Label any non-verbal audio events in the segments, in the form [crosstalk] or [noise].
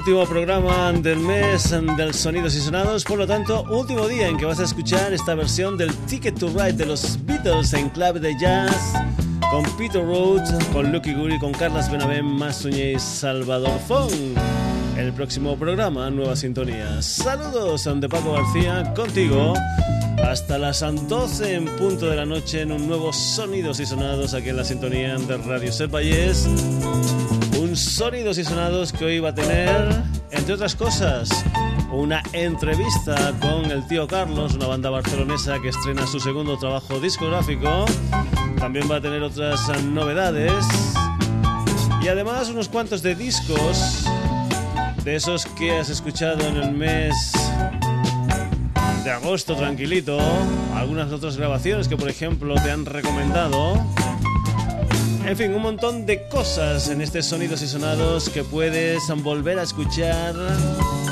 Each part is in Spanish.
Último programa del mes del Sonidos y Sonados, por lo tanto, último día en que vas a escuchar esta versión del Ticket to Ride de los Beatles en clave de jazz con Peter Rhodes, con Lucky Guri, con Carlas Benavén, Masuñe y Salvador Fong. El próximo programa, Nueva Sintonía. Saludos de Paco García, contigo. Hasta las 12 en punto de la noche en un nuevo Sonidos y Sonados aquí en la sintonía de Radio Ser Sonidos y Sonados que hoy va a tener, entre otras cosas, una entrevista con el tío Carlos, una banda barcelonesa que estrena su segundo trabajo discográfico. También va a tener otras novedades. Y además unos cuantos de discos de esos que has escuchado en el mes de agosto tranquilito. Algunas otras grabaciones que por ejemplo te han recomendado. En fin, un montón de cosas en este Sonidos y Sonados que puedes volver a escuchar,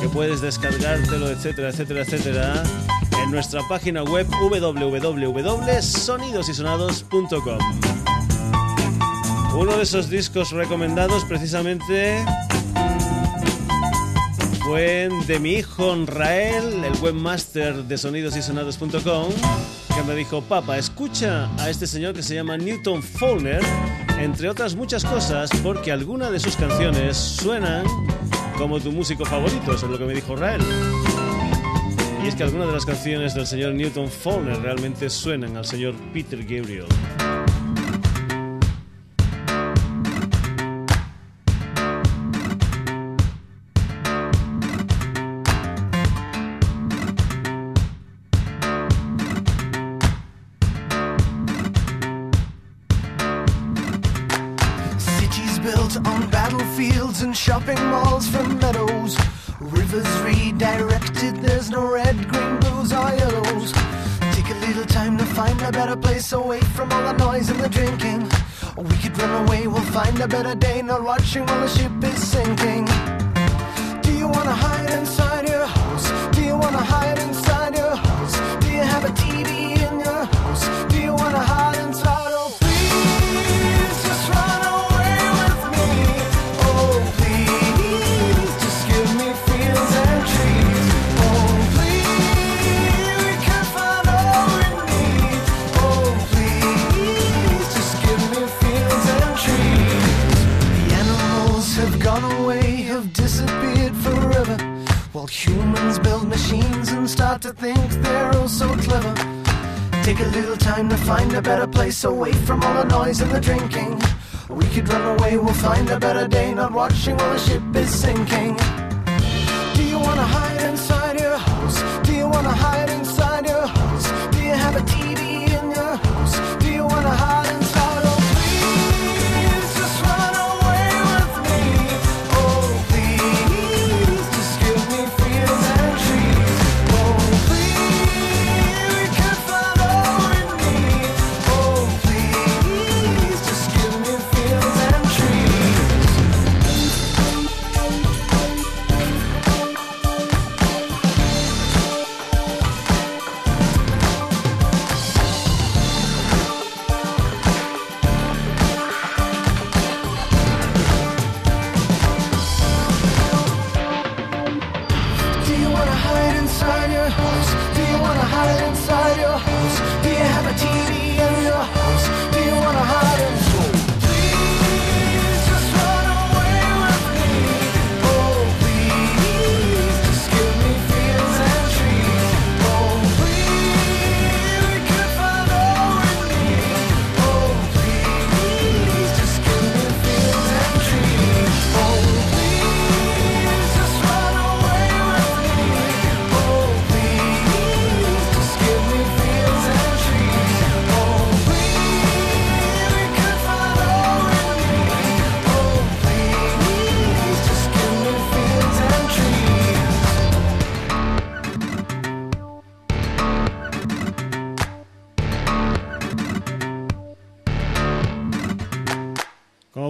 que puedes descargártelo, etcétera, etcétera, etcétera, en nuestra página web www.sonidosysonados.com. Uno de esos discos recomendados precisamente fue de mi hijo Rael, el webmaster de sonidosysonados.com, que me dijo, papá, escucha a este señor que se llama Newton Fowler entre otras muchas cosas, porque algunas de sus canciones suenan como tu músico favorito, eso es lo que me dijo Rael. Y es que algunas de las canciones del señor Newton Fowler realmente suenan al señor Peter Gabriel. shopping malls from meadows. Rivers redirected, there's no red, green, blues, or yellows. Take a little time to find a better place away from all the noise and the drinking. We could run away, we'll find a better day, not watching while the ship is sinking. Do you wanna hide inside your house? Do you wanna hide inside your house? Do you have a TV in your house? Do you wanna hide? Humans build machines and start to think they're all so clever. Take a little time to find a better place away from all the noise and the drinking. We could run away, we'll find a better day, not watching while the ship is sinking. Do you wanna hide inside your house? Do you wanna hide inside Do you wanna hide inside your house?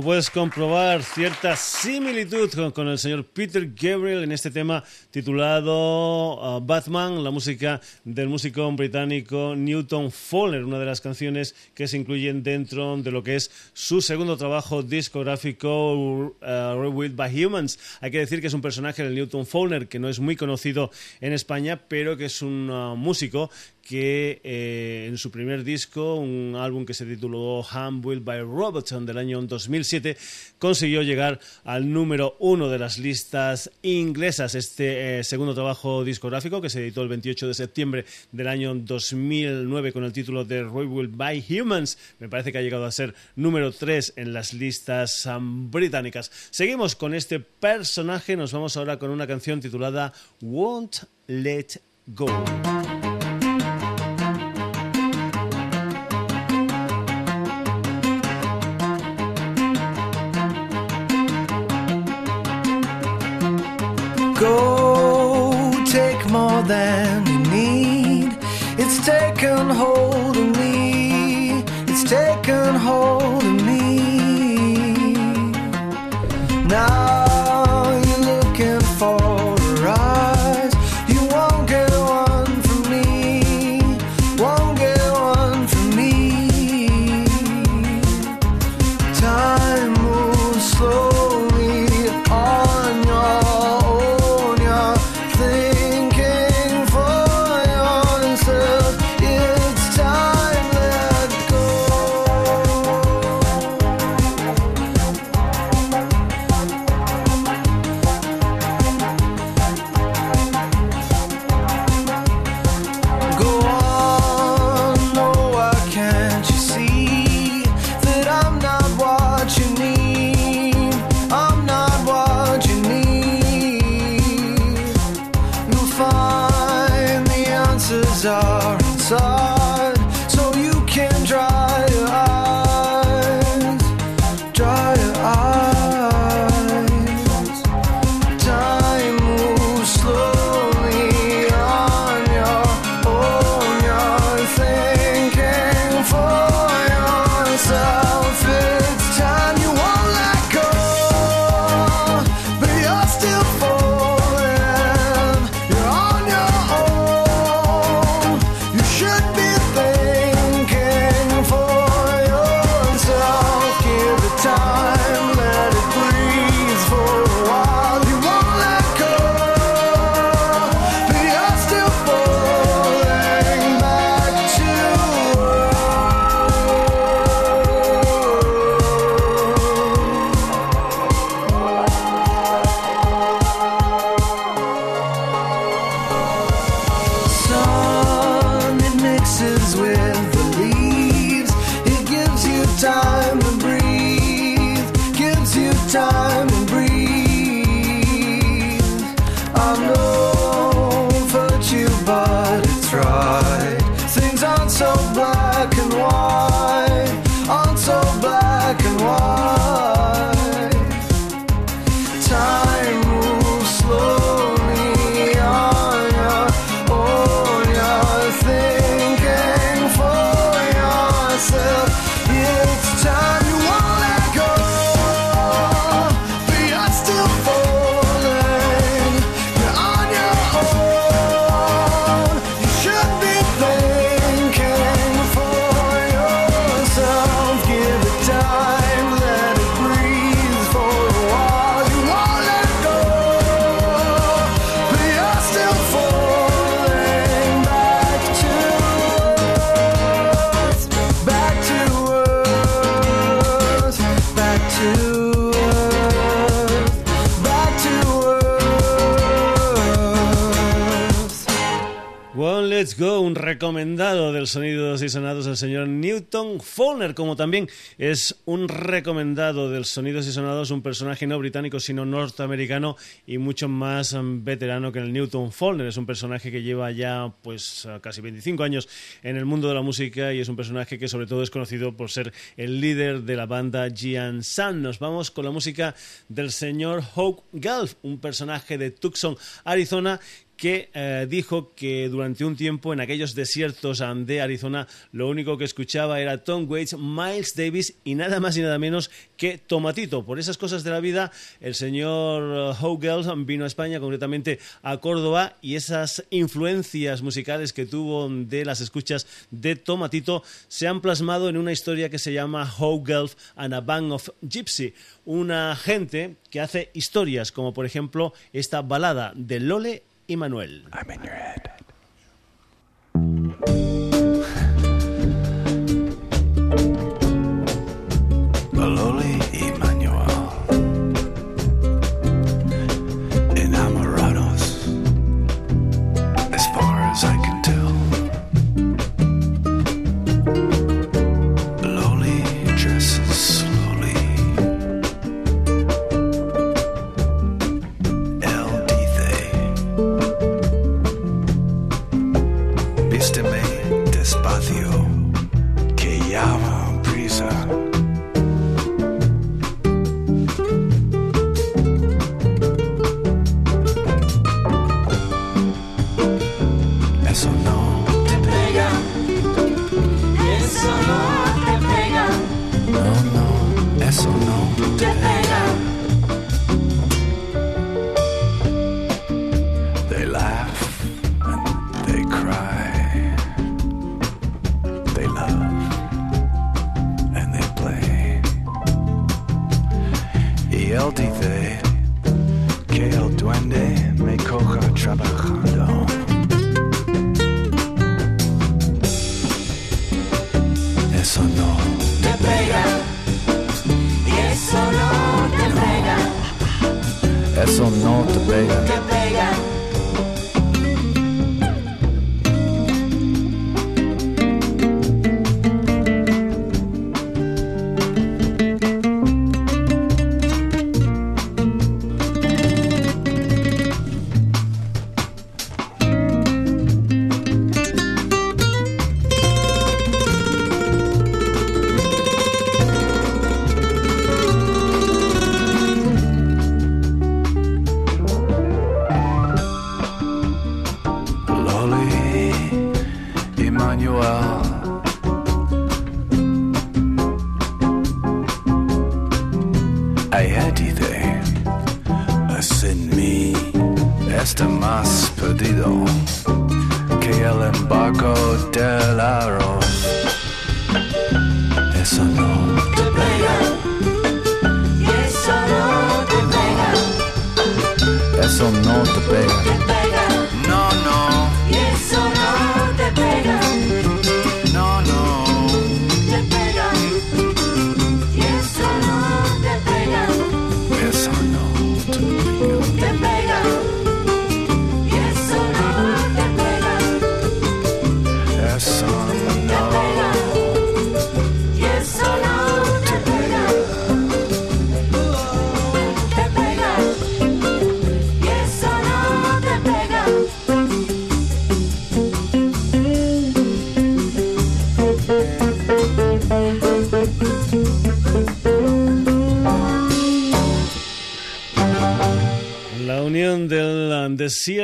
Puedes comprobar, cierta similitud con, el señor Peter Gabriel en este tema titulado uh, Batman, la música del músico británico Newton Fowler, una de las canciones que se incluyen dentro de lo que es su segundo trabajo discográfico, uh, Rebuilt by Humans. Hay que decir que es un personaje del Newton Fowler que no es muy conocido en España, pero que es un uh, músico que eh, en su primer disco, un álbum que se tituló Hand Built by Robertson del año 2007, consiguió llegar al número uno de las listas inglesas. Este eh, segundo trabajo discográfico, que se editó el 28 de septiembre del año 2009 con el título de Built by Humans, me parece que ha llegado a ser número tres en las listas um, británicas. Seguimos con este personaje, nos vamos ahora con una canción titulada Won't Let Go. Go take more than you need. It's taken hold of me. It's taken hold of me. Now. Recomendado del Sonidos y Sonados el señor Newton Fowler, como también es un recomendado del Sonidos y Sonados un personaje no británico sino norteamericano y mucho más um, veterano que el Newton Fowler. Es un personaje que lleva ya pues casi 25 años en el mundo de la música y es un personaje que sobre todo es conocido por ser el líder de la banda Gian San. Nos vamos con la música del señor Hawk Gulf, un personaje de Tucson, Arizona que eh, dijo que durante un tiempo en aquellos desiertos de Arizona lo único que escuchaba era Tom Waits, Miles Davis y nada más y nada menos que Tomatito. Por esas cosas de la vida, el señor Hogel vino a España, concretamente a Córdoba, y esas influencias musicales que tuvo de las escuchas de Tomatito se han plasmado en una historia que se llama Hogel and a Band of Gypsy una gente que hace historias, como por ejemplo esta balada de Lole y Manuel.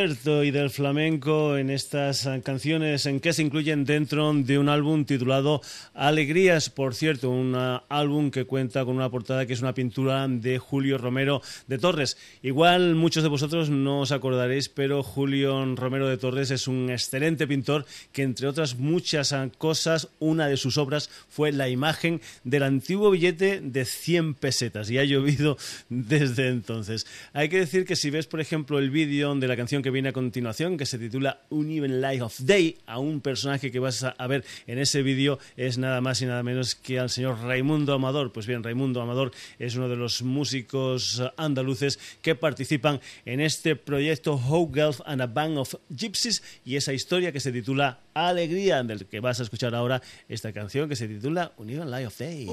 Desierto y del flamenco en estas canciones en que se incluyen dentro de un álbum titulado Alegrías, por cierto, un álbum que cuenta con una portada que es una pintura de Julio Romero de Torres. Igual muchos de vosotros no os acordaréis, pero Julio Romero de Torres es un excelente pintor que entre otras muchas cosas, una de sus obras fue la imagen del antiguo billete de 100 pesetas y ha llovido [laughs] desde entonces. Hay que decir que si ves, por ejemplo, el vídeo de la canción que viene a continuación, que se titula Uneven Life of Day, a un personaje que vas a ver en ese vídeo es nada más y nada menos que al señor Raimundo Amador. Pues bien, Raimundo Amador es uno de los músicos andaluces que participan en este proyecto Hope Gulf and a Band of Gypsies y esa historia que se titula Alegría, del que vas a escuchar ahora esta canción que se titula Uneven Life of Day.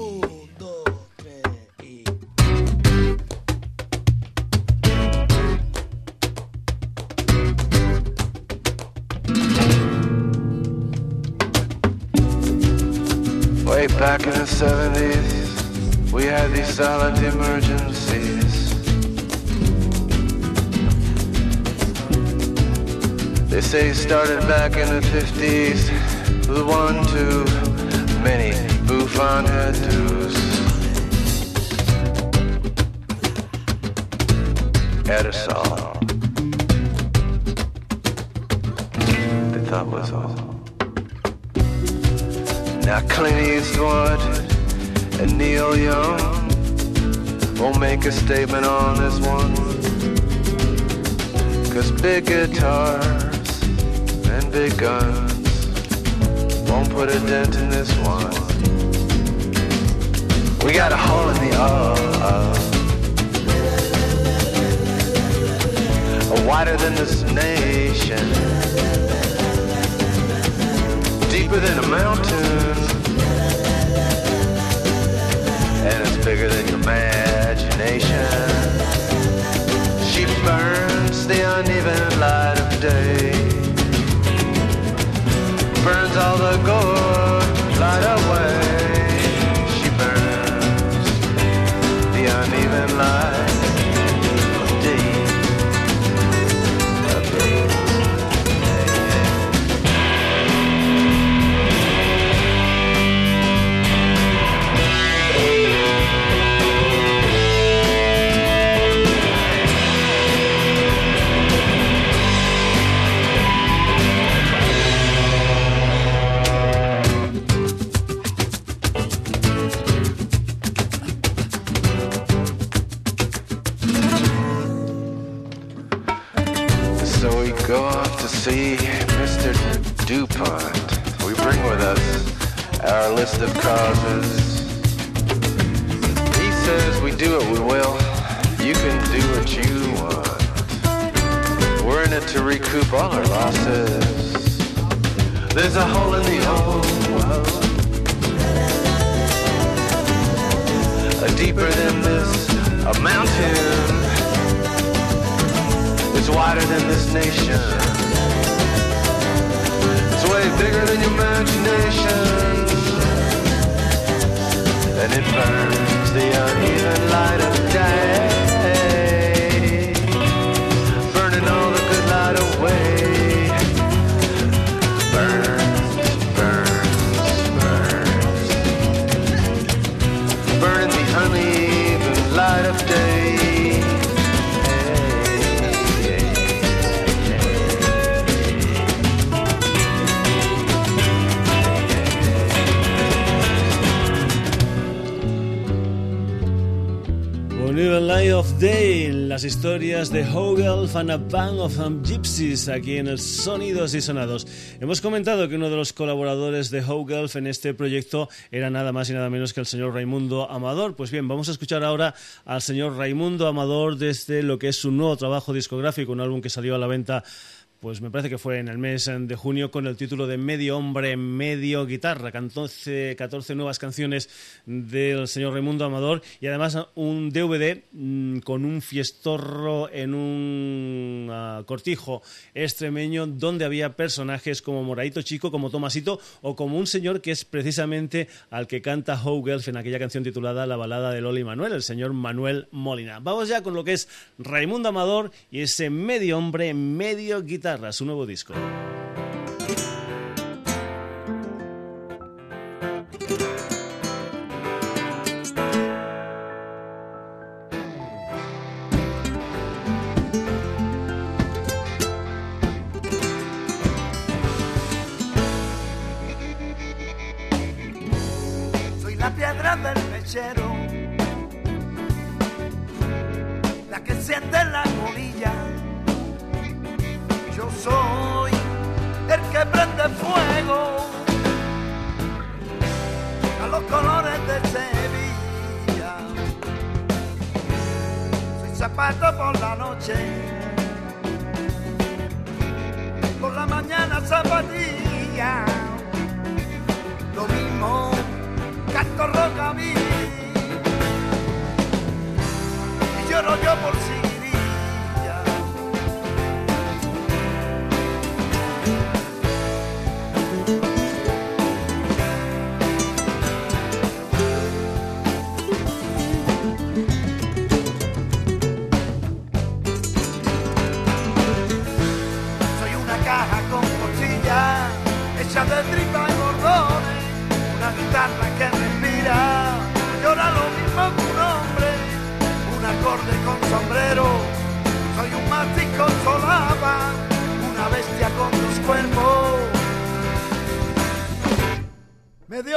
Way back in the 70s, we had these silent emergencies. They say he started back in the 50s with one too many bouffant hairdos. Edisol. They thought was all. Now Clint Eastwood and Neil Young won't make a statement on this one. Cause big guitars and big guns won't put a dent in this one. We got a hole in the uh, wider than this nation, deeper than a mountain, uneven light of day, burns all the good light away. De Hogelf and a Band of Gypsies aquí en el Sonidos y Sonados. Hemos comentado que uno de los colaboradores de Hogelf en este proyecto era nada más y nada menos que el señor Raimundo Amador. Pues bien, vamos a escuchar ahora al señor Raimundo Amador desde lo que es su nuevo trabajo discográfico, un álbum que salió a la venta pues me parece que fue en el mes de junio con el título de Medio Hombre, Medio Guitarra, 14, 14 nuevas canciones del señor Raimundo Amador y además un DVD mm, con un fiestorro en un ah, cortijo extremeño donde había personajes como Moradito Chico, como Tomasito o como un señor que es precisamente al que canta Hogelf en aquella canción titulada La balada de Loli Manuel, el señor Manuel Molina. Vamos ya con lo que es Raimundo Amador y ese Medio Hombre, Medio Guitarra su nuevo disco.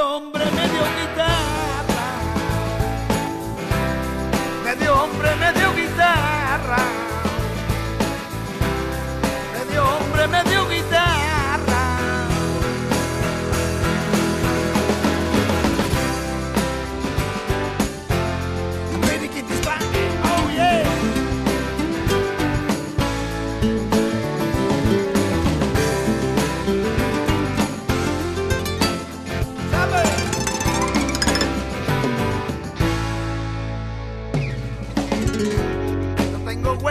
Hombre, medio guitarra. Medio hombre, medio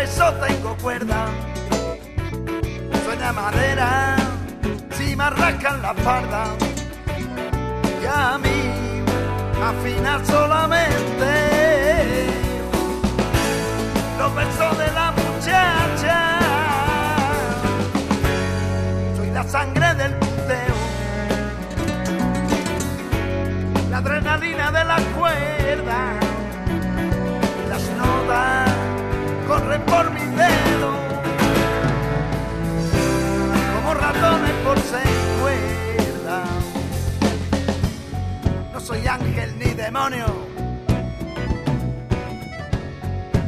hueso, tengo cuerda. Suena madera, si me arrancan la farda. Y a mí, afinar solamente los versos de la muchacha. Soy la sangre del punteo, la adrenalina de la cuerda las notas corren por mis dedos como ratones por seis cuerdas. No soy ángel ni demonio.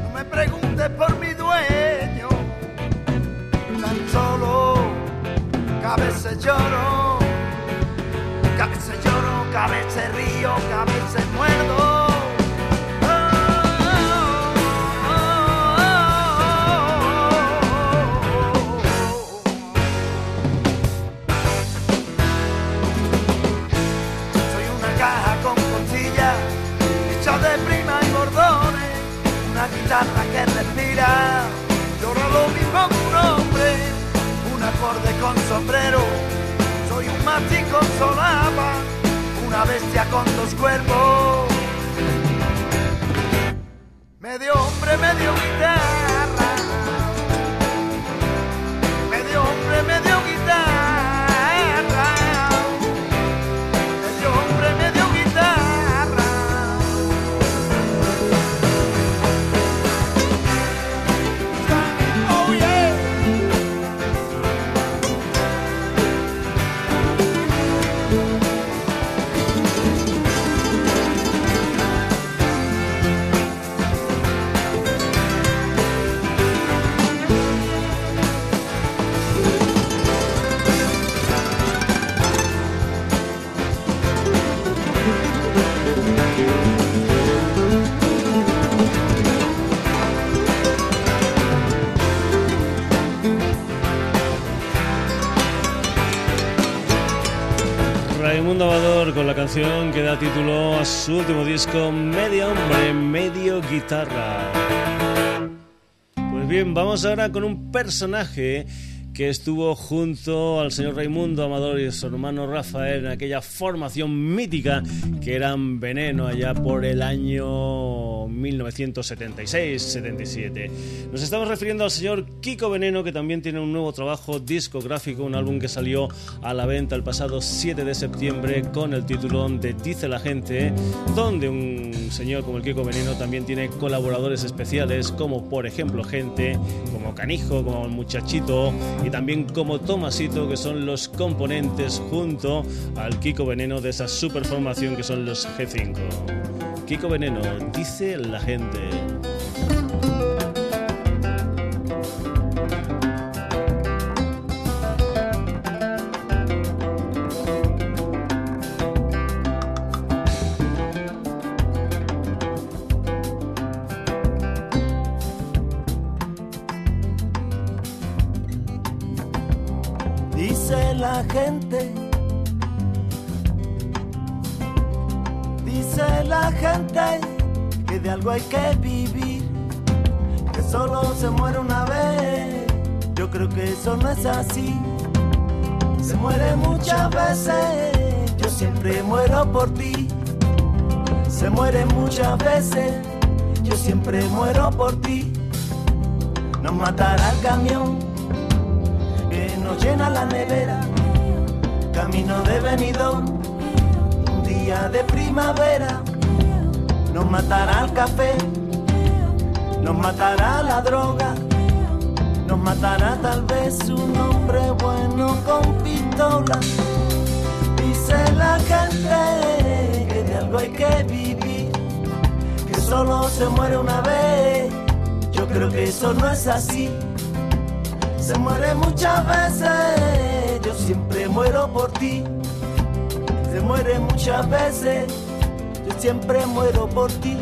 No me preguntes por mi dueño. Tan solo que a veces lloro, que a lloro, que a veces río, que a veces muerdo. Guitarra que respira, lloro lo mismo que un hombre, un acorde con sombrero, soy un mati con solapa, una bestia con dos cuerpos, medio hombre, medio guitarra, Raimundo Amador con la canción que da título a su último disco, Medio Hombre, Medio Guitarra. Pues bien, vamos ahora con un personaje que estuvo junto al señor Raimundo Amador y su hermano Rafael en aquella formación mítica que eran Veneno allá por el año 1976-77. Nos estamos refiriendo al señor Kiko Veneno que también tiene un nuevo trabajo discográfico, un álbum que salió a la venta el pasado 7 de septiembre con el título de Dice la gente, donde un señor como el Kiko Veneno también tiene colaboradores especiales como por ejemplo gente como Canijo, como Muchachito y también como Tomasito, que son los componentes junto al Kiko Veneno de esa super formación que son los G5. Kiko Veneno, dice la gente. Dice la gente, la gente que de algo hay que vivir, que solo se muere una vez. Yo creo que eso no es así. Se muere muchas veces, yo siempre muero por ti. Se muere muchas veces, yo siempre muero por ti. Nos matará el camión que nos llena la nevera, camino de venidor, un día de primavera, nos matará el café, Nos matará la droga, nos matará tal vez un hombre bueno con pistola. Dice la gente que de algo hay que vivir, que solo se muere una vez. Yo creo que eso no es así. Se muere muchas veces, yo siempre muero por ti. Se muere muchas veces, siempre muero por ti.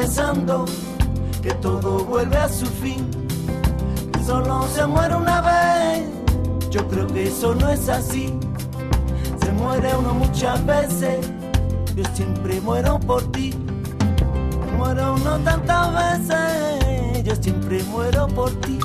pensando que todo vuelve a su fin. Que solo se muere una vez. Yo creo que eso no es así. Se muere uno muchas veces. Yo siempre muero por ti. Muero uno tantas veces. Yo siempre muero por ti.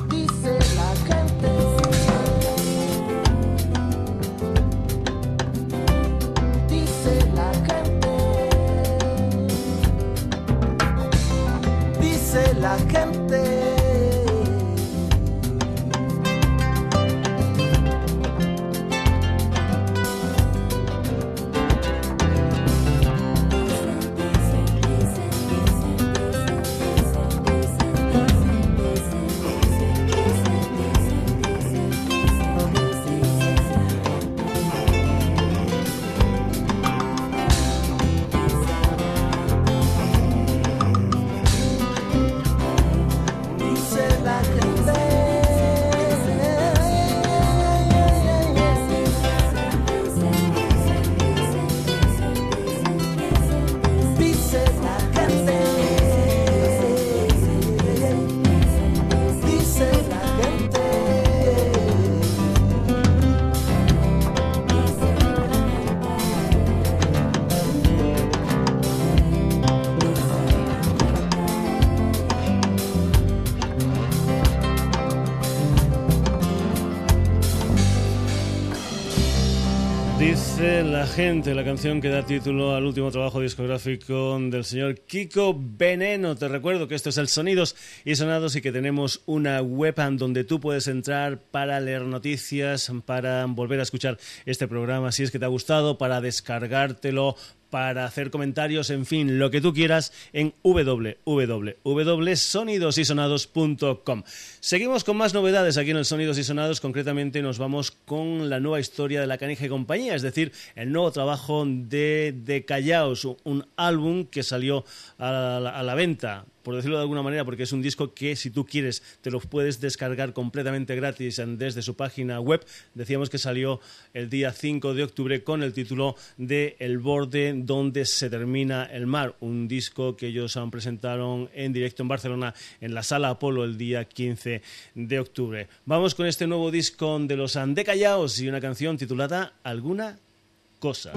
Gente, la canción que da título al último trabajo discográfico del señor Kiko Veneno. Te recuerdo que esto es el Sonidos y Sonados y que tenemos una web donde tú puedes entrar para leer noticias, para volver a escuchar este programa si es que te ha gustado, para descargártelo, para hacer comentarios, en fin, lo que tú quieras en www.sonidosysonados.com. Seguimos con más novedades aquí en el Sonidos y Sonados, concretamente nos vamos con la nueva historia de la Canija y compañía, es decir, el nuevo trabajo de, de Callaos, un álbum que salió a la, a la venta por decirlo de alguna manera, porque es un disco que si tú quieres te lo puedes descargar completamente gratis desde su página web. Decíamos que salió el día 5 de octubre con el título de El borde donde se termina el mar, un disco que ellos han presentaron en directo en Barcelona en la Sala Apolo el día 15 de octubre. Vamos con este nuevo disco de los Andecallaos y una canción titulada Alguna cosa.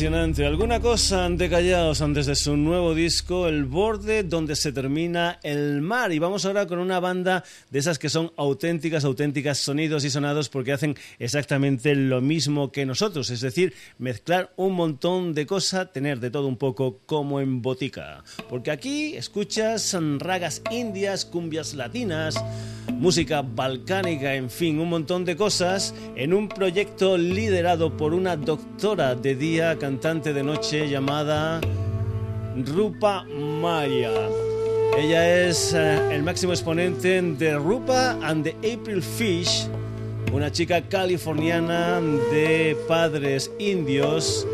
Impresionante. Alguna cosa de Callaos antes de su nuevo disco, El Borde, donde se termina el mar. Y vamos ahora con una banda de esas que son auténticas, auténticas sonidos y sonados porque hacen exactamente lo mismo que nosotros. Es decir, mezclar un montón de cosas, tener de todo un poco como en botica. Porque aquí escuchas ragas indias, cumbias latinas, música balcánica, en fin, un montón de cosas en un proyecto liderado por una doctora de día, cantante de noche llamada Rupa Maya. Ella es eh, el máximo exponente de Rupa and the April Fish, una chica californiana de padres indios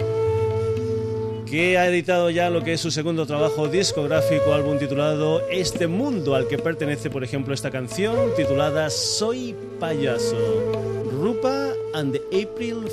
que ha editado ya lo que es su segundo trabajo discográfico, álbum titulado Este mundo, al que pertenece, por ejemplo, esta canción titulada Soy payaso. Rupa and the April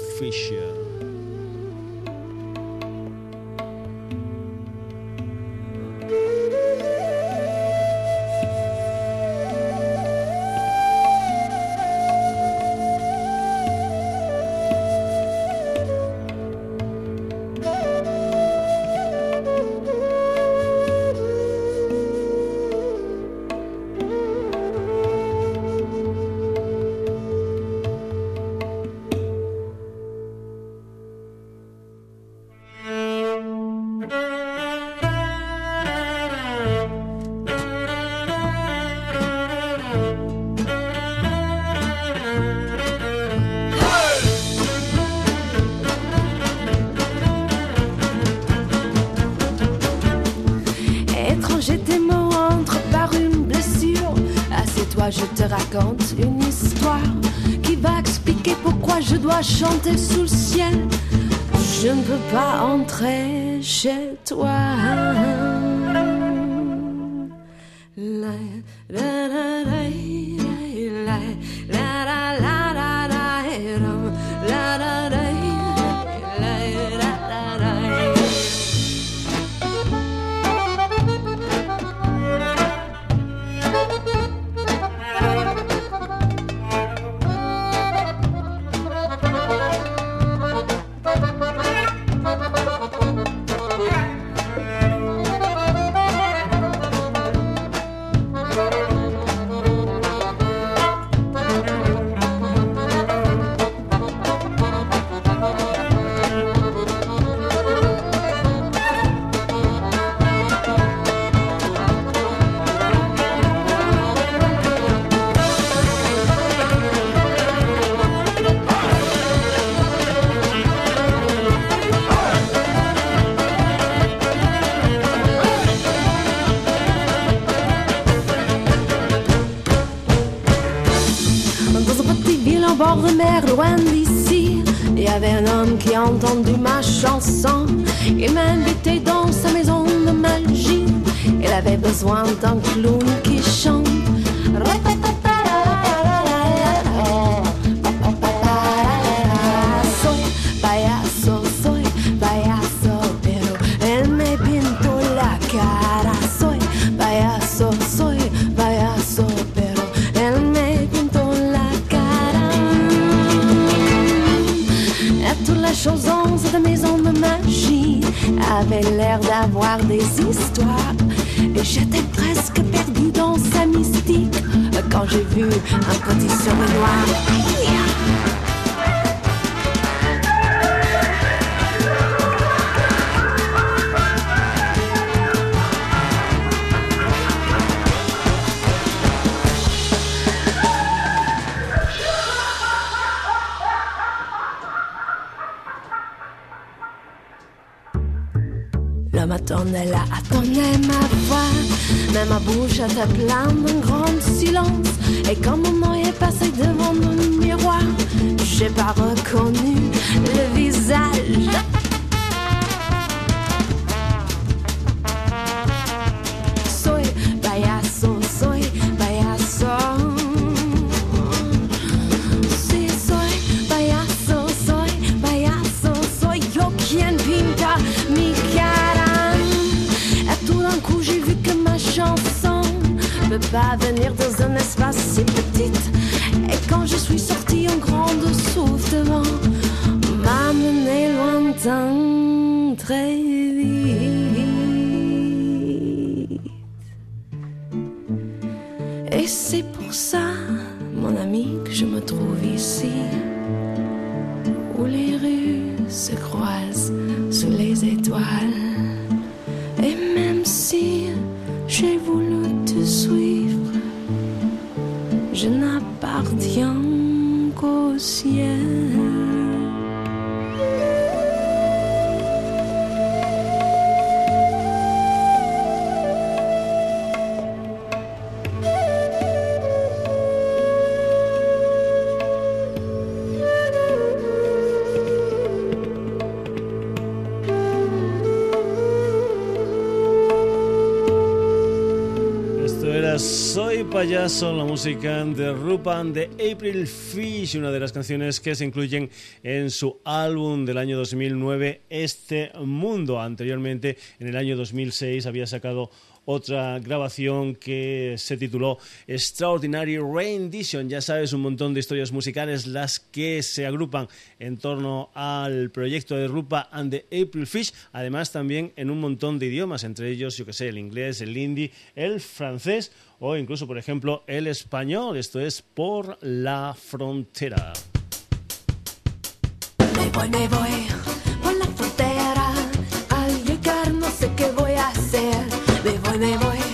Fish. chanter sous le ciel, je ne peux pas entrer chez toi. Il m'a invité dans sa maison de magie. Il avait besoin d'un clown avait l'air d'avoir des histoires. Et j'étais presque perdue dans sa mystique quand j'ai vu un petit sourire noir. bouche à ta plane, un grand silence. Et comme si j'ai voulu te suivre, je n'appartiens qu'au ciel. Payaso, la música de Rupan de April Fish, una de las canciones que se incluyen en su álbum del año 2009, Este Mundo. Anteriormente, en el año 2006, había sacado otra grabación que se tituló Extraordinary Rendition. Ya sabes, un montón de historias musicales las que se agrupan en torno al proyecto de Rupa and the April Fish, además también en un montón de idiomas, entre ellos, yo que sé, el inglés, el hindi, el francés o incluso, por ejemplo, el español. Esto es Por la Frontera. Me voy, me voy por la frontera. Al llegar no sé qué voy a hacer me voy, me voy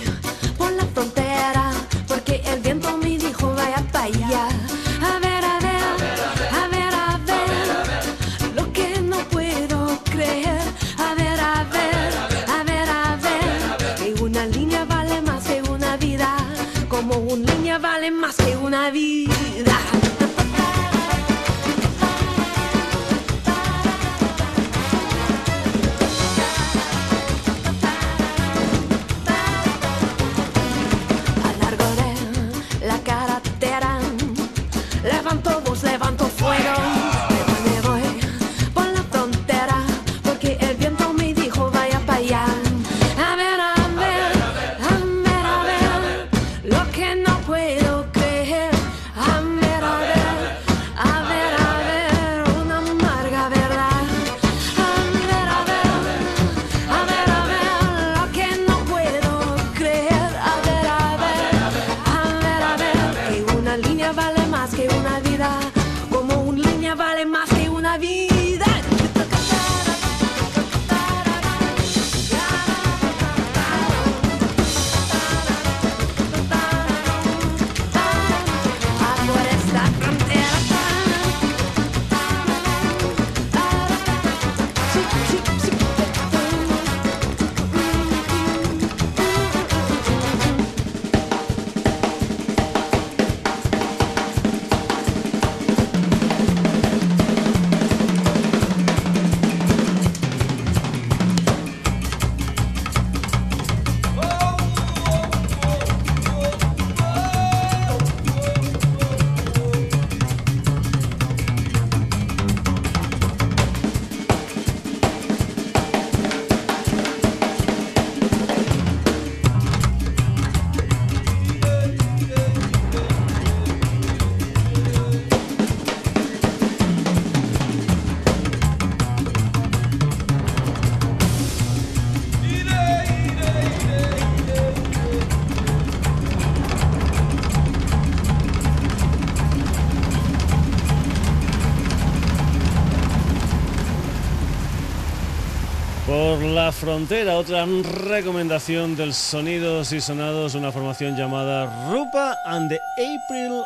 Frontera, otra recomendación del Sonidos y Sonados, una formación llamada Rupa and the April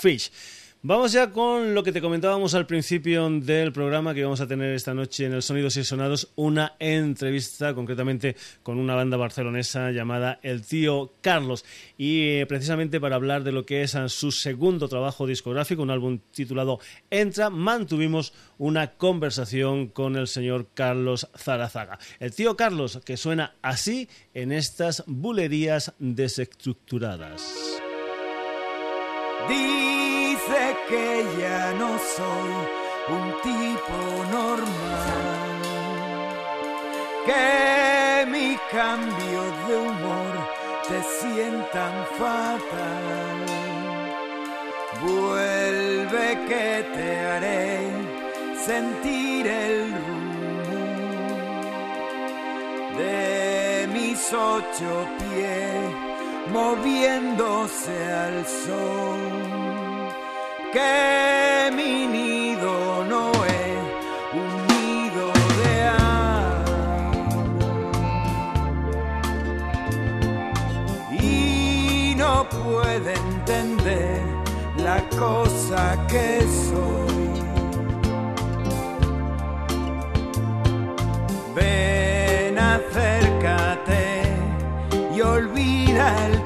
Fish. Vamos ya con lo que te comentábamos al principio del programa que vamos a tener esta noche en el Sonidos y Sonados, una entrevista concretamente con una banda barcelonesa llamada El Tío Carlos y eh, precisamente para hablar de lo que es su segundo trabajo discográfico, un álbum titulado Entra, mantuvimos una conversación con el señor Carlos Zarazaga. El Tío Carlos que suena así en estas bulerías desestructuradas dice que ya no soy un tipo normal, que mi cambio de humor te sientan fatal. Vuelve que te haré sentir el rumor de mis ocho pies moviéndose al sol. Que mi nido no es un nido de amor. Y no puede entender la cosa que soy. final.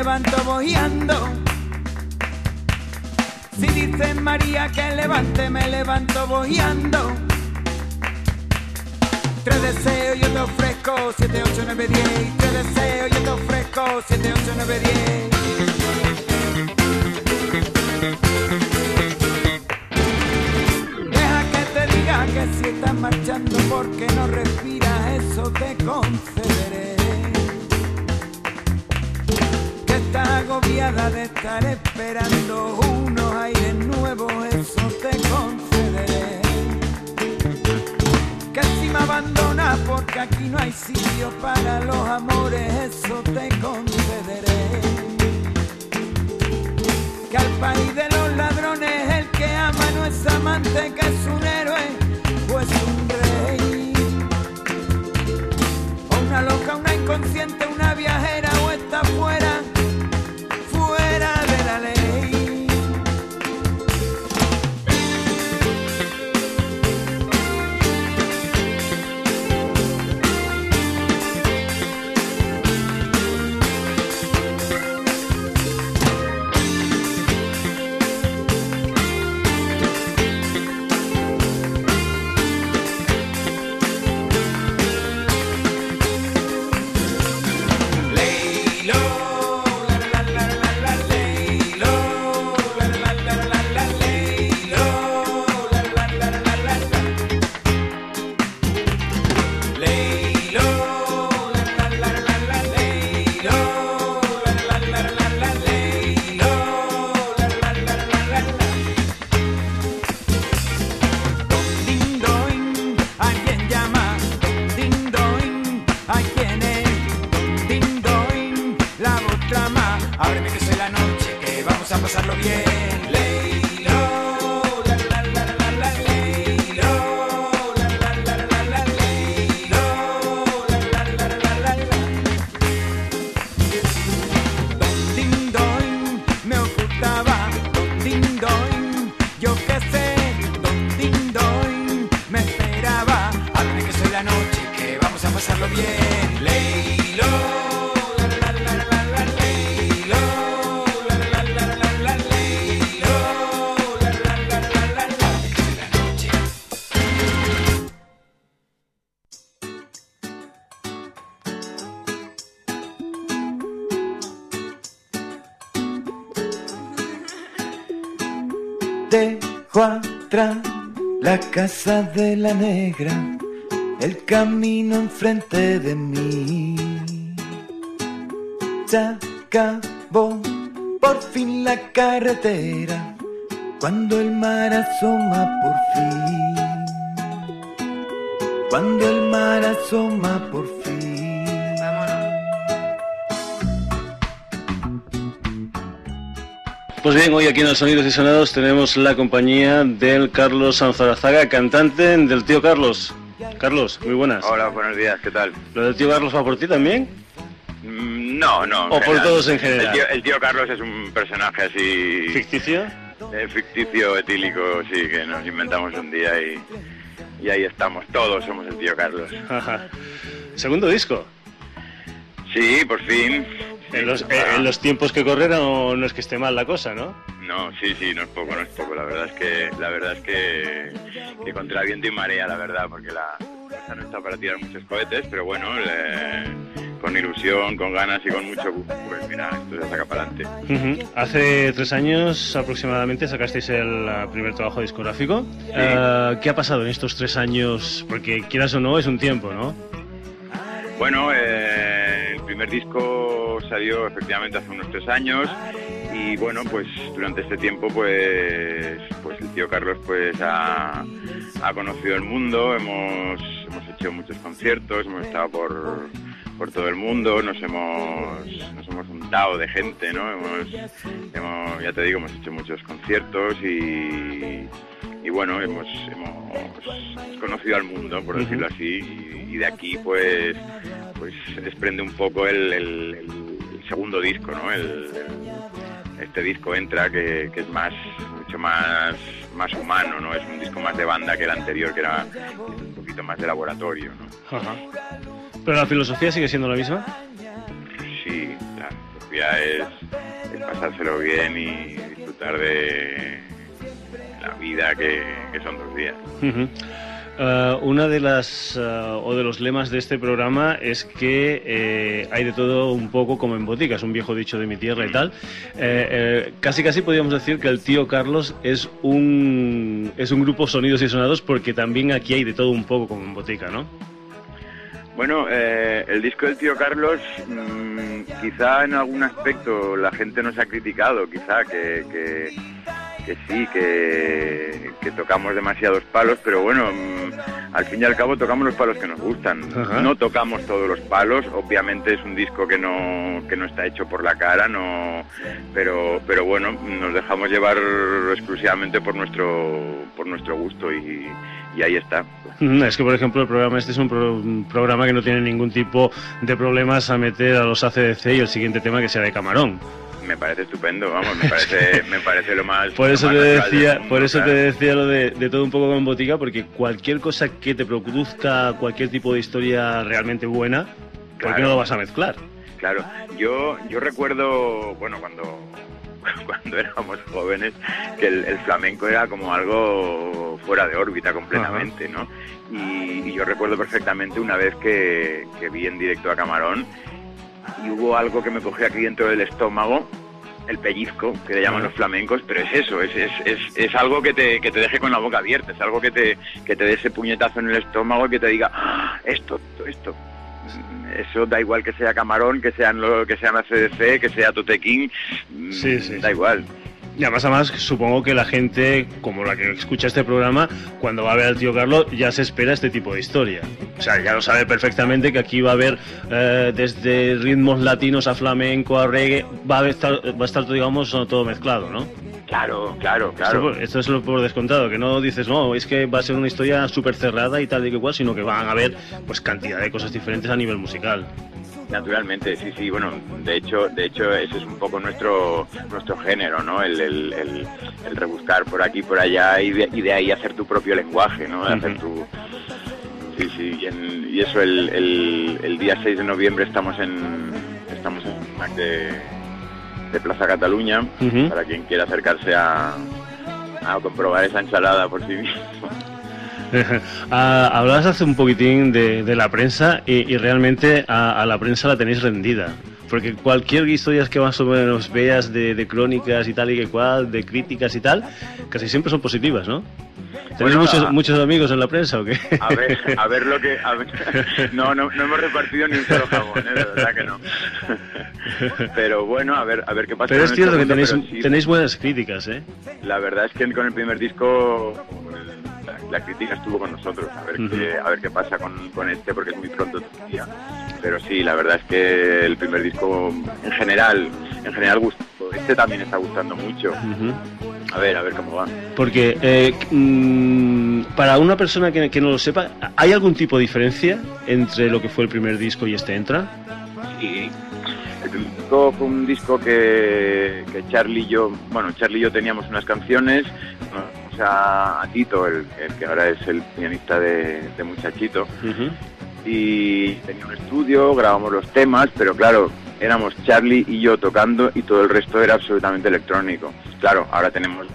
Levanto bojeando. Si dice María que levante, me levanto bojeando. Tres deseos yo te ofrezco, siete, ocho, nueve, diez. Tres deseos yo te ofrezco, siete, ocho, nueve, diez. Deja que te diga que si estás marchando porque no respiras, eso te concederé. Agobiada de estar esperando unos aires nuevos, eso te concederé. Que si me abandonas porque aquí no hay sitio para los amores, eso te concederé. Que al país de los ladrones el que ama no es amante, que es un héroe o es un rey. O una loca, una inconsciente, una viajera o está fuera casa de la negra, el camino enfrente de mí. Se acabó por fin la carretera, cuando el mar asoma por fin. Cuando el mar asoma por fin. Pues bien, hoy aquí en los Sonidos y Sonados tenemos la compañía del Carlos Sanzorazaga, cantante del tío Carlos. Carlos, muy buenas. Hola, buenos días, ¿qué tal? ¿Lo del tío Carlos va por ti también? Mm, No, no. O por todos en general. El tío, el tío Carlos es un personaje así ¿Ficticio? eh, ficticio, etílico, sí, que nos inventamos un día y, y ahí estamos. Todos somos el tío Carlos. Ajá. [laughs] Segundo disco. Sí, por fin. En los, Ah, en los tiempos que corren no, no es que esté mal la cosa, ¿no? No, sí, sí, no es poco, no es poco. La verdad es que, la verdad es que, que contra viento y marea, la verdad, porque la cosa no está para tirar muchos cohetes, pero bueno, con ilusión, con ganas y con mucho gusto, pues mira, esto se saca para adelante. Hace tres años aproximadamente sacasteis el uh, primer trabajo discográfico. Uh, ¿Qué ha pasado en estos tres años? Porque quieras o no, es un tiempo, ¿no? Bueno, eh, primer disco salió efectivamente hace unos tres años y bueno, pues durante este tiempo pues, pues el tío Carlos pues ha, ha conocido el mundo, hemos, hemos hecho muchos conciertos, hemos estado por, por todo el mundo, nos hemos, nos hemos juntado de gente, ¿no? Hemos, hemos, ya te digo, hemos hecho muchos conciertos y, y bueno, hemos, hemos, conocido al mundo, por decirlo así, y, de aquí pues, pues desprende un poco el, el, el segundo disco, ¿no? El, este disco entra que, que, es más mucho más más humano no es un disco más de banda que el anterior que era un poquito más de laboratorio ¿no? Ajá. pero la filosofía sigue siendo la misma sí la filosofía es, es pasárselo bien y disfrutar de la vida que, que son dos días uh -huh. Uh, una de las uh, o de los lemas de este programa es que eh, hay de todo un poco como en botica, es un viejo dicho de mi tierra y tal. Eh, eh, casi casi podríamos decir que el tío Carlos es un es un grupo sonidos y sonados porque también aquí hay de todo un poco como en botica, ¿no? Bueno, eh, el disco del tío Carlos, mmm, quizá en algún aspecto la gente nos ha criticado, quizá que, que que sí, que, que, tocamos demasiados palos, pero bueno, mmm, al fin y al cabo tocamos los palos que nos gustan. Ajá. No tocamos todos los palos, obviamente es un disco que no, que no está hecho por la cara, no, pero, pero bueno, nos dejamos llevar exclusivamente por nuestro, por nuestro gusto y, y ahí está. Es que, por ejemplo, el programa este es un, pro un, programa que no tiene ningún tipo de problemas a meter a los ACDC y el siguiente tema que sea de Camarón me parece estupendo, vamos, me [laughs] parece, me parece lo más. Por eso más te decía, mundo, por eso claro. te decía lo de, de, todo un poco con botica, porque cualquier cosa que te produzca cualquier tipo de historia realmente buena, ¿por claro. qué no lo vas a mezclar? Claro, yo, yo recuerdo, bueno, cuando [laughs] cuando éramos jóvenes, que el, el, flamenco era como algo fuera de órbita completamente, ¿no? Y, y, yo recuerdo perfectamente una vez que, que vi en directo a Camarón y hubo algo que me cogió aquí dentro del estómago, el pellizco, que le llaman los flamencos, pero es eso, es, es, es, es algo que te, que te deje con la boca abierta, es algo que te, que te dé ese puñetazo en el estómago y que te diga, ah, esto, esto. Eso da igual que sea Camarón, que sean lo que sean ACDC, que sea Totequín, sí, sí, da sí. igual. Y además, además, supongo que la gente, como la que escucha este programa, cuando va a ver al tío Carlos, ya se espera este tipo de historia. O sea, ya lo sabe perfectamente que aquí va a haber eh, desde ritmos latinos a flamenco, a reggae, va a estar, va a estar digamos, todo mezclado, ¿no? Claro, claro, claro. Esto, esto, es lo por descontado, que no dices, no, es que va a ser una historia súper cerrada y tal y que cual, sino que van a haber pues cantidad de cosas diferentes a nivel musical. Naturalmente, sí, sí, bueno, de hecho, de hecho ese es un poco nuestro nuestro género, ¿no? El, el, el, el rebuscar por aquí, por allá y de, y de, ahí hacer tu propio lenguaje, ¿no? De hacer tu... Sí, sí, y, en, y eso el, el, día 6 de noviembre estamos en estamos en de, de Plaza Cataluña, uh -huh. para quien quiera acercarse a, a comprobar esa ensalada por sí mismo. [laughs] Ah, hablabas hace un poquitín de, de la prensa y, y realmente a, a, la prensa la tenéis rendida. Porque cualquier historia que más o menos veas de, de, crónicas y tal y que cual, de críticas y tal, casi siempre son positivas, ¿no? ¿Tenéis bueno, muchos, a, muchos amigos en la prensa o qué? A ver, a ver lo que... Ver, [laughs] no, no, no, hemos repartido ni un solo jabón, ¿eh? de verdad que no. [laughs] Pero bueno, a ver, a ver qué pasa. Pero es cierto que tenéis, sí, tenéis buenas críticas, ¿eh? La verdad es que con el primer disco la, crítica estuvo con nosotros, a ver, uh -huh. qué, a ver qué pasa con, con, este, porque es muy pronto todavía. Pero sí, la verdad es que el primer disco, en general, en general gustó. Este también está gustando mucho. Uh -huh. A ver, a ver cómo va. Porque eh, mmm, para una persona que, que, no lo sepa, ¿hay algún tipo de diferencia entre lo que fue el primer disco y este Entra? Sí. El primer disco fue un disco que, que Charlie y yo, bueno, Charlie y yo teníamos unas canciones, a, a Tito, el, el, que ahora es el pianista de, de Muchachito, uh -huh. y tenía un estudio, grabamos los temas, pero claro, éramos Charlie y yo tocando y todo el resto era absolutamente electrónico. claro, ahora tenemos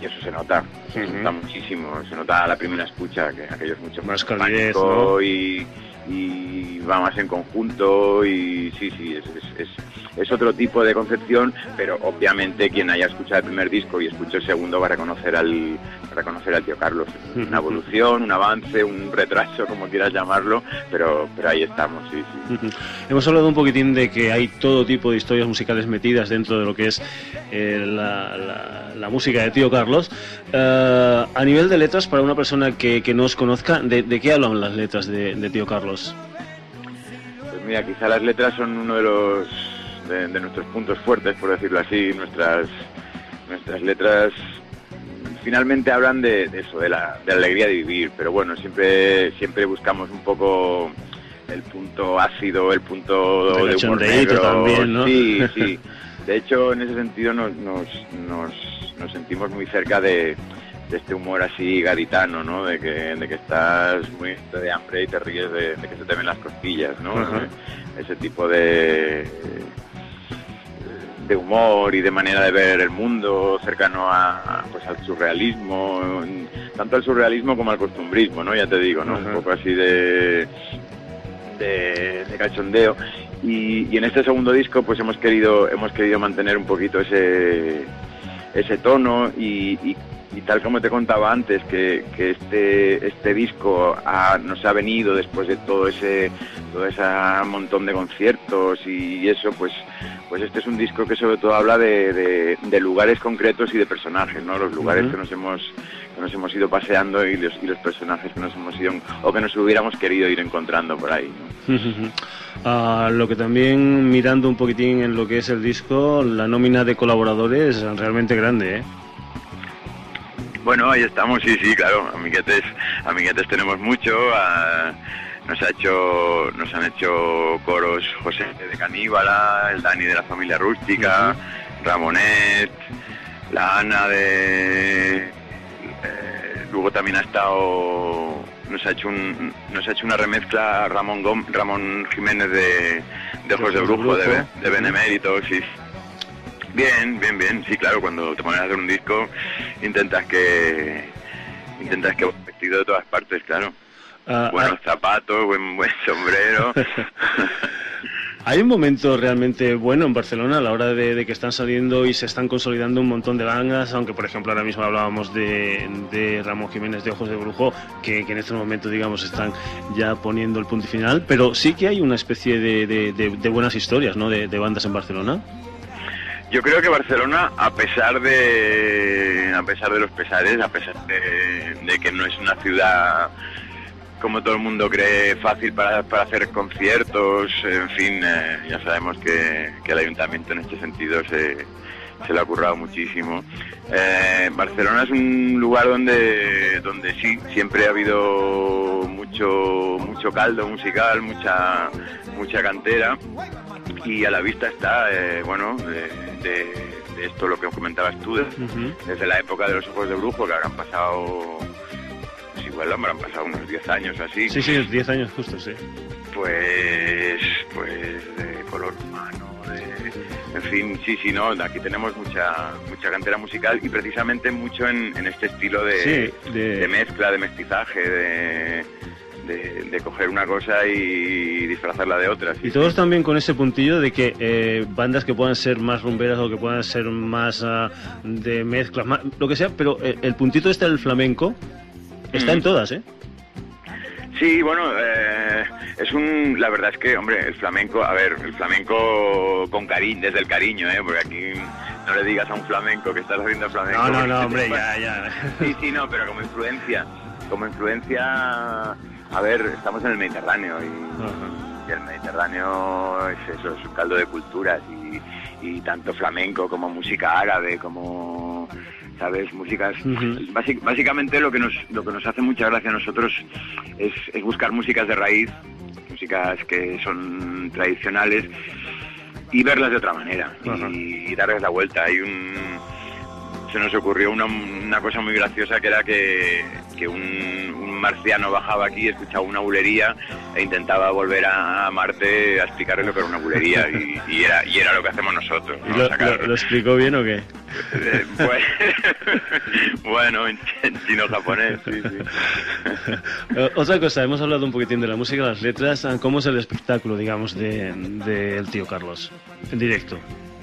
y eso se nota, se nota muchísimo, se nota a la primera escucha, que aquello es mucho Más más, calidez, ¿no? y, y va más en conjunto y sí, sí, es, es, es, es otro tipo de concepción, pero obviamente quien haya escuchado el primer disco y escuche el segundo va a reconocer al, va a reconocer al tío Carlos. Una [laughs] evolución, un avance, un retraso, como quieras llamarlo, pero, pero ahí estamos, sí, sí. [laughs] Hemos hablado un poquitín de que hay todo tipo de historias musicales metidas dentro de lo que es eh, la, la- la música de Tío Carlos. Eh, a nivel de letras, para una persona que, que no os conozca, ¿de, de qué hablan las letras de, de Tío Carlos? Pues mira, quizá las letras son uno de los de, de nuestros puntos fuertes, por decirlo así. Nuestras nuestras letras finalmente hablan de, de eso, de la, de la alegría de vivir. Pero bueno, siempre siempre buscamos un poco el punto ácido, el punto De de, humor negro. también, ¿no? Sí, sí. De hecho, en ese sentido nos, nos, nos, nos sentimos muy cerca de, de este humor así gaditano, ¿no? De que, de que estás muy de hambre y te ríes de, de que se te ven las costillas, ¿no? Ese tipo de de humor y de manera de ver el mundo cercano a, pues al surrealismo tanto al surrealismo como al costumbrismo no ya te digo no un poco así de de, de cachondeo. Y, y en este segundo disco pues hemos querido hemos querido mantener un poquito ese ese tono y, y- y tal como te contaba antes que, que este este disco ha- nos ha venido después de todo ese todo ese montón de conciertos y eso pues pues este es un disco que sobre todo habla de, de- de lugares concretos y de personajes no los lugares que nos hemos que nos hemos ido paseando y los, y los personajes que nos hemos ido o que nos hubiéramos querido ir encontrando por ahí ¿no? Ah, lo que también mirando un poquitín en lo que es el disco, la nómina de colaboradores es realmente grande, ¿eh? Bueno, ahí estamos, sí, sí, claro. Amiguetes, amiguetes tenemos mucho. nos ha hecho, nos han hecho coros José de Caníbala, el Dani de la familia rústica, Ramonet, la Ana de, eh, luego también ha estado, nos ha hecho un, nos ha hecho una remezcla Ramón Gom- Ramón Jiménez de, de de Brujo, de, de Benemérito, sí. Bien, bien, bien, sí, claro, cuando te pones a hacer un disco intentas que intentas que vestido de todas partes, claro. Ah, Buenos zapatos, buen buen sombrero. [laughs] Hay un momento realmente bueno en Barcelona a la hora de, de que están saliendo y se están consolidando un montón de bandas, aunque por ejemplo ahora mismo hablábamos de, de Ramón Jiménez de Ojos de Brujo, que, que en este momento digamos están ya poniendo el punto final, pero sí que hay una especie de, de- buenas historias, ¿no? De bandas en Barcelona. Yo creo que Barcelona, a pesar de a pesar de los pesares, a pesar de, que no es una ciudad como todo el mundo cree fácil para, para hacer conciertos, en fin, eh, ya sabemos que, que el ayuntamiento en este sentido se, se le ha currado muchísimo. Eh, Barcelona es un lugar donde, donde sí, siempre ha habido mucho, mucho caldo musical, mucha, mucha cantera y a la vista está, eh, bueno, de, de- de esto lo que comentabas tú, desde la época de los ojos de brujo, que habrán pasado, pues igual habrán pasado unos 10 años así, Sí, sí, 10 años justo, sí. pues, pues de color humano, de, en fin, sí, sí, no, aquí tenemos mucha, mucha cantera musical y precisamente mucho en, en este estilo de, Sí, de- de mezcla, de mestizaje, de, de, de coger una cosa y disfrazarla de otra. Y todos también con ese puntillo de que eh, bandas que puedan ser más rumberas o que puedan ser más ah, de mezclas, más- lo que sea, pero eh, el puntito este del flamenco está Mm. en todas, ¿eh? Sí, bueno, eh, es un, la verdad es que, hombre, el flamenco, a ver, el flamenco con cariño, desde el cariño, ¿eh? Porque aquí no le digas a un flamenco que estás haciendo flamenco. No, no, no, hombre, ya, ya. Sí, sí, no, pero como influencia, como influencia, a ver, estamos en el Mediterráneo y, el Mediterráneo es eso, es un caldo de culturas y, y tanto flamenco como música árabe, como, ¿sabes? Músicas... Básic- básicamente lo que, nos, lo que nos hace mucha gracia a nosotros es, es buscar músicas de raíz, músicas que son tradicionales y verlas de otra manera y, y darles la vuelta. Hay un se nos ocurrió una, una cosa muy graciosa que era que, que un, un marciano bajaba aquí, escuchaba una bulería e intentaba volver a, Marte a explicarle lo que era una bulería y, era, y era lo que hacemos nosotros. lo, explicó bien o qué? Eh, pues, [laughs] bueno, en, chino japonés, sí, sí. [laughs] Otra cosa, hemos hablado un poquitín de la música, las letras. ¿Cómo es el espectáculo, digamos, del de, tío Carlos en directo?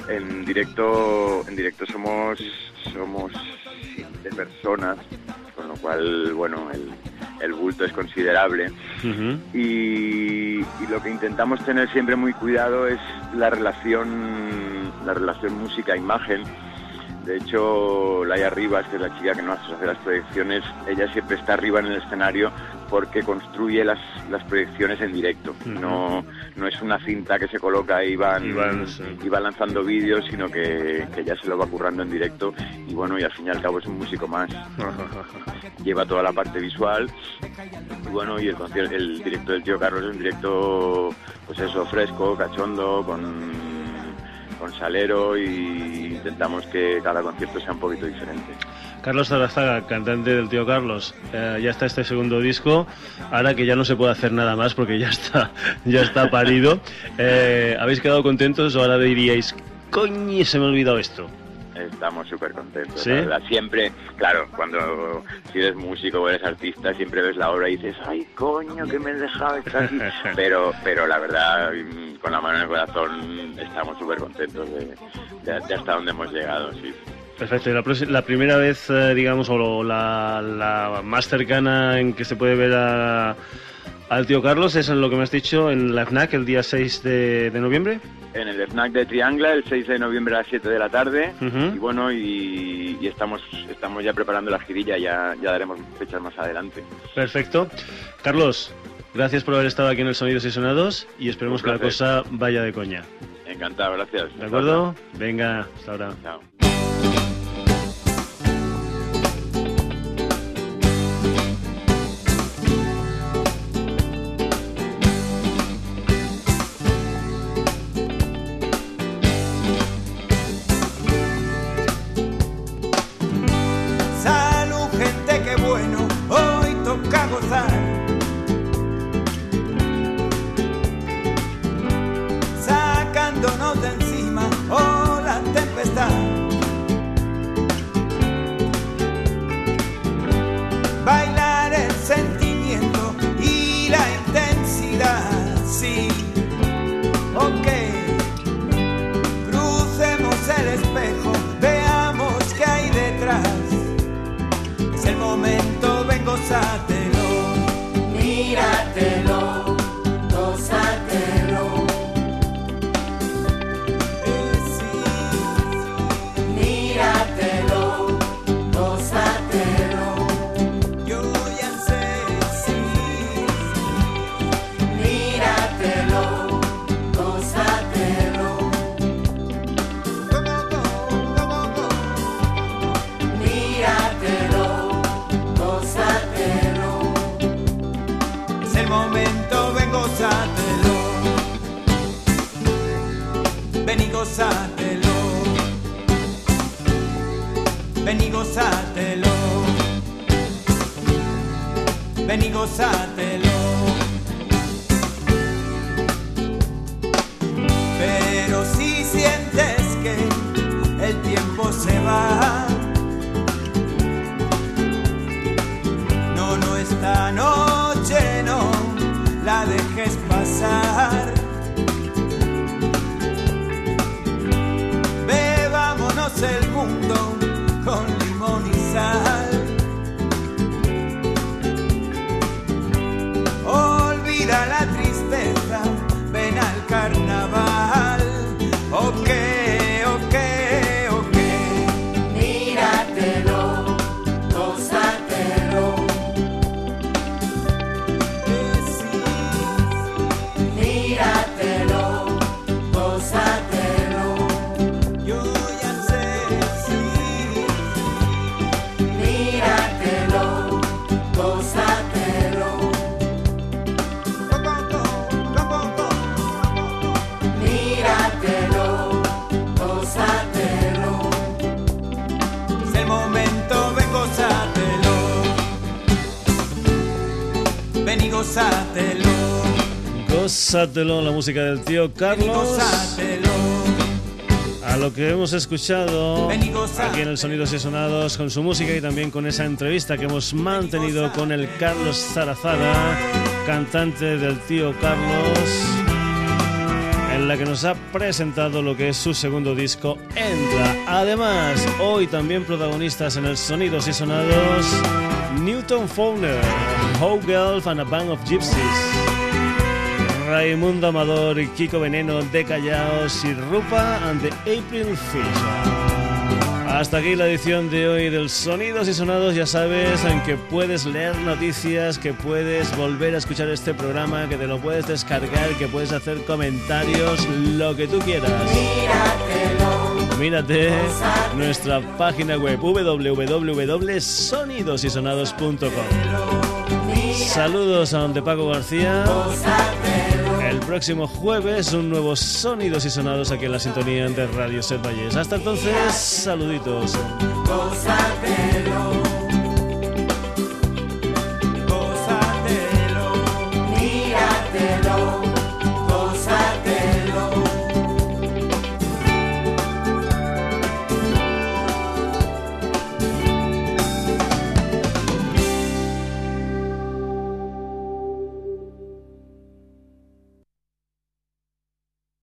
En directo, en directo somos somos siete personas, con lo cual, bueno, el, el bulto es considerable. y, y, lo que intentamos tener siempre muy cuidado es la relación, la relación música-imagen de hecho, Laia Rivas, que es la chica que nos hace las proyecciones, ella siempre está arriba en el escenario porque construye las, las proyecciones en directo. no, no es una cinta que se coloca y van, y va lanzando vídeos, sino que, que, ya se lo va currando en directo. Y bueno, y al fin y al cabo es un músico más. [laughs] Lleva toda la parte visual. Y bueno, y el, el directo del tío Carlos es un directo, pues eso, fresco, cachondo, con con Salero y intentamos que cada concierto sea un poquito diferente. Carlos Zarazaga, cantante del tío Carlos, eh, ya está este segundo disco, ahora que ya no se puede hacer nada más porque ya está, [laughs] ya está parido. Eh, ¿Habéis quedado contentos o ahora diríais, coño, se me ha olvidado esto? Estamos súper contentos, Siempre, claro, cuando si eres músico o eres artista, siempre ves la obra y dices, ay, coño, que me he dejado estar aquí. [laughs] pero, pero la verdad, con la mano en el corazón, estamos súper contentos de, hasta dónde hemos llegado, sí. Perfecto. La, la, primera vez, eh, digamos, o la, la, más cercana en que se puede ver al tío Carlos es en lo que me has dicho en la FNAC el día 6 de, de noviembre. En el snack de Triangla el 6 de noviembre a las 7 de la tarde. Y bueno y, estamos estamos ya preparando la girilla ya ya daremos fechas más adelante. Perfecto. Carlos gracias por haber estado aquí en el Sonidos y Sonados y esperemos que la cosa vaya de coña. Encantado gracias. De acuerdo venga hasta ahora. Chao. Mira. Gózatelo. Gózatelo, la música del tío Carlos. A lo que hemos escuchado aquí en el Sonidos y Sonados con su música y también con esa entrevista que hemos mantenido con el Carlos Zarazada, cantante del tío Carlos en la que nos ha presentado lo que es su segundo disco, Entra. Además, hoy también protagonistas en el Sonidos y Sonados, Newton Fowler, How Girl and a Band of Gypsies. Raimundo Amador y Kiko Veneno de Callaos y Rupa and the April Fish. Hasta aquí la edición de hoy del Sonidos y Sonados. Ya sabes en que puedes leer noticias, que puedes volver a escuchar este programa, que te lo puedes descargar, que puedes hacer comentarios, lo que tú quieras. Mírate nuestra página web www.sonidosysonados.com. Saludos a donde Paco García. El próximo jueves un nuevo Sonidos y Sonados aquí en la sintonía de Radio Set Hasta entonces, saluditos.